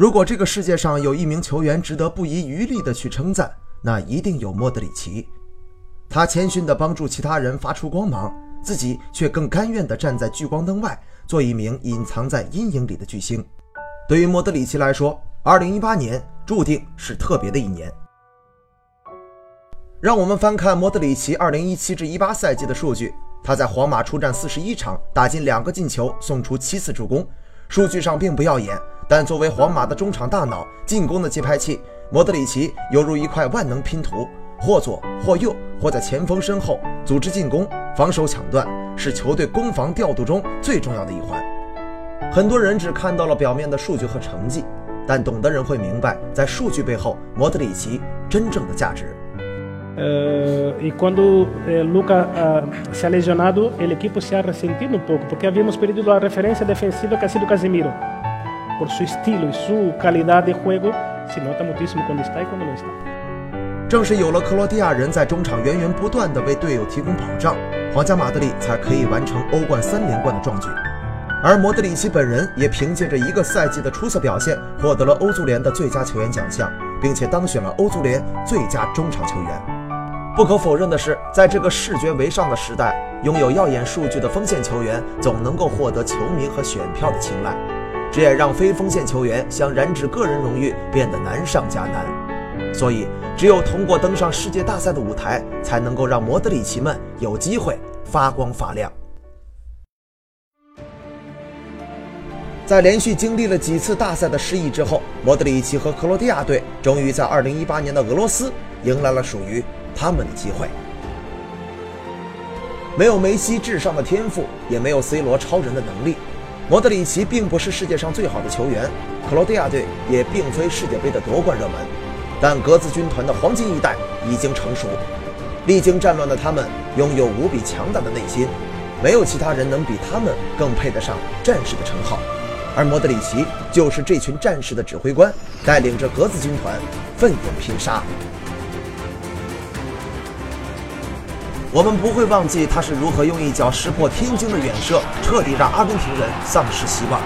如果这个世界上有一名球员值得不遗余力地去称赞，那一定有莫德里奇。他谦逊地帮助其他人发出光芒，自己却更甘愿地站在聚光灯外，做一名隐藏在阴影里的巨星。对于莫德里奇来说，2018年注定是特别的一年。让我们翻看莫德里奇2017至18赛季的数据，他在皇马出战41场，打进两个进球，送出七次助攻，数据上并不耀眼。但作为皇马的中场大脑、进攻的节拍器，莫德里奇犹如一块万能拼图，或左或右，或在前锋身后组织进攻、防守抢断，是球队攻防调度中最重要的一环。很多人只看到了表面的数据和成绩，但懂的人会明白，在数据背后，莫德里奇真正的价值。Uh, e quando uh, Luca uh, se ha lesionado, el equipo se ha resentido un poco, porque habíamos perdido la referencia defensiva que ha sido Casemiro. Por su estilo y su calidad de juego se nota muchísimo cuando está y cuando no está。正是有了克罗地亚人在中场源源不断地为队友提供保障，皇家马德里才可以完成欧冠三连冠的壮举。而莫德里奇本人也凭借着一个赛季的出色表现，获得了欧足联的最佳球员奖项，并且当选了欧足联最佳中场球员。不可否认的是，在这个视觉为上的时代，拥有耀眼数据的锋线球员总能够获得球迷和选票的青睐。这也让非锋线球员想染指个人荣誉变得难上加难，所以只有通过登上世界大赛的舞台，才能够让莫德里奇们有机会发光发亮。在连续经历了几次大赛的失意之后，莫德里奇和克罗地亚队终于在2018年的俄罗斯迎来了属于他们的机会。没有梅西至上的天赋，也没有 C 罗超人的能力。莫德里奇并不是世界上最好的球员，克罗地亚队也并非世界杯的夺冠热门，但格子军团的黄金一代已经成熟。历经战乱的他们拥有无比强大的内心，没有其他人能比他们更配得上战士的称号。而莫德里奇就是这群战士的指挥官，带领着格子军团奋勇拼杀。我们不会忘记他是如何用一脚石破天惊的远射，彻底让阿根廷人丧失希望。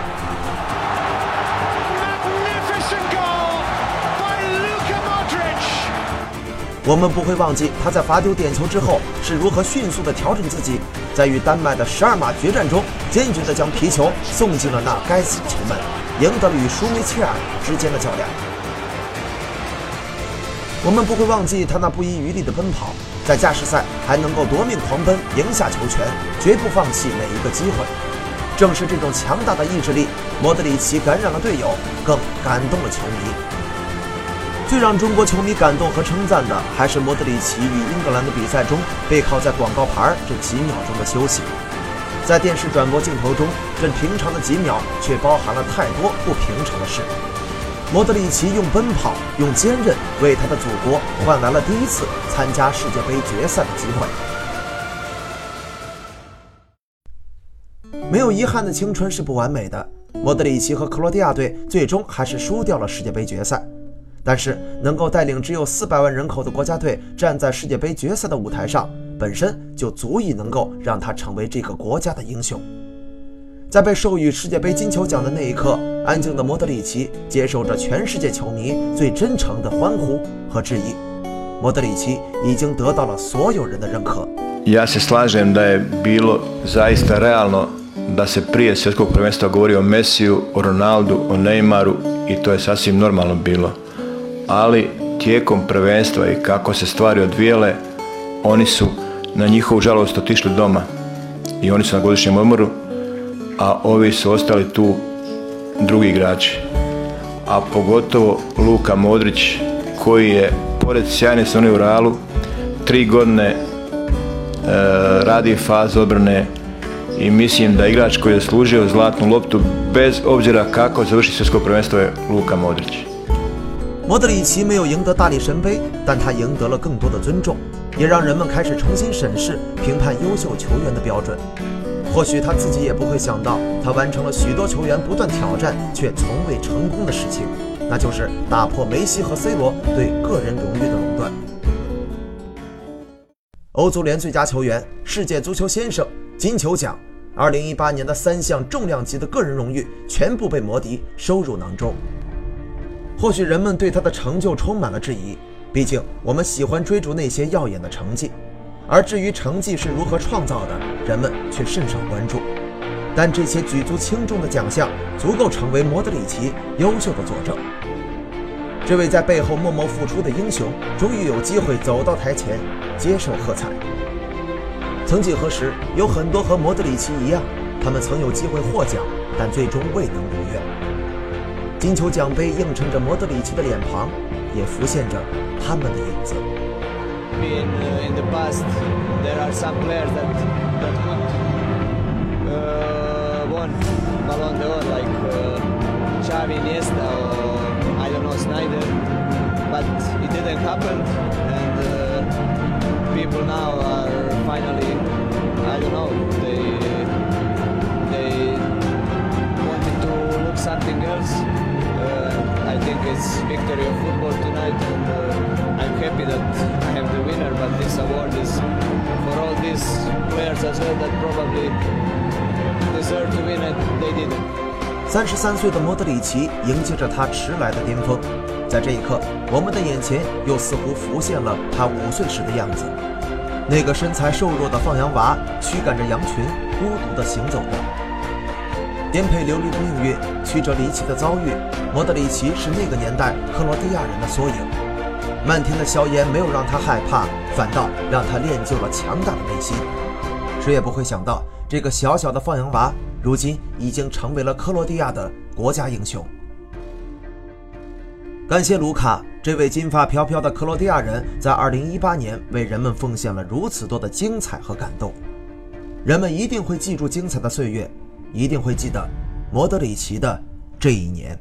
我们不会忘记他在罚丢点球之后是如何迅速的调整自己，在与丹麦的十二码决战中，坚决的将皮球送进了那该死的球门，赢得了与舒梅切尔之间的较量。我们不会忘记他那不遗余力的奔跑。在加时赛还能够夺命狂奔，赢下球权，绝不放弃每一个机会。正是这种强大的意志力，莫德里奇感染了队友，更感动了球迷。最让中国球迷感动和称赞的，还是莫德里奇与英格兰的比赛中背靠在广告牌这几秒钟的休息。在电视转播镜头中，这平常的几秒，却包含了太多不平常的事。莫德里奇用奔跑、用坚韧，为他的祖国换来了第一次参加世界杯决赛的机会。没有遗憾的青春是不完美的，莫德里奇和克罗地亚队最终还是输掉了世界杯决赛。但是，能够带领只有四百万人口的国家队站在世界杯决赛的舞台上，本身就足以能够让他成为这个国家的英雄。在被授予世界杯金球奖的那一刻，安静的莫德里奇接受着全世界球迷最真诚的欢呼和质疑。莫德里奇已经得到了所有人的认可。Ja se slažem da je bilo zaista realno da se prije svjetskog prvenstva govori o Messiju, o Ronaldu, o Neymaru i to je sasvim normalno bilo. Ali tijekom prvenstva i kako se stvari odvijele, oni su na njihovu žalost otišli doma i oni su na godišnjem odmoru a ovi su ostali tu drugi igrači. A pogotovo Luka Modrić koji je pored sjajne sezone u Realu tri godine e, radi fazu obrane i mislim da igrač koji je zaslužio zlatnu loptu bez obzira kako završi svjetsko prvenstvo je Luka Modrić. 莫德里奇没有赢得大力神杯，但他赢得了更多的尊重，也让人们开始重新审视评判优秀球员的标准。 或许他自己也不会想到，他完成了许多球员不断挑战却从未成功的事情，那就是打破梅西和 C 罗对个人荣誉的垄断。欧足联最佳球员、世界足球先生、金球奖，2018年的三项重量级的个人荣誉全部被摩迪收入囊中。或许人们对他的成就充满了质疑，毕竟我们喜欢追逐那些耀眼的成绩，而至于成绩是如何创造的，人们却甚少关注。但这些举足轻重的奖项，足够成为莫德里奇优秀的佐证。这位在背后默默付出的英雄，终于有机会走到台前，接受喝彩。曾几何时，有很多和莫德里奇一样，他们曾有机会获奖，但最终未能如愿。金球奖杯映衬着莫德里奇的脸庞，也浮现着他们的影子。In in the past, there are some players that that could uh, won Ballon d'Or like uh, Xavi, Iniesta, or I don't know Snyder, but it didn't happen, and uh, people now are finally I don't know they they wanted to look something else. Uh, I think it's victory of football tonight, and uh, happy that I am the winner. But this award is for all these players as well that probably deserve to win it. They didn't. 三十三岁的莫德里奇迎接着他迟来的巅峰，在这一刻，我们的眼前又似乎浮现了他五岁时的样子，那个身材瘦弱的放羊娃驱赶着羊群，孤独地行走着。颠沛流离的命运，曲折离奇的遭遇，莫德里奇是那个年代克罗地亚人的缩影。漫天的硝烟没有让他害怕，反倒让他练就了强大的内心。谁也不会想到，这个小小的放羊娃，如今已经成为了克罗地亚的国家英雄。感谢卢卡，这位金发飘飘的克罗地亚人，在2018年为人们奉献了如此多的精彩和感动。人们一定会记住精彩的岁月，一定会记得莫德里奇的这一年。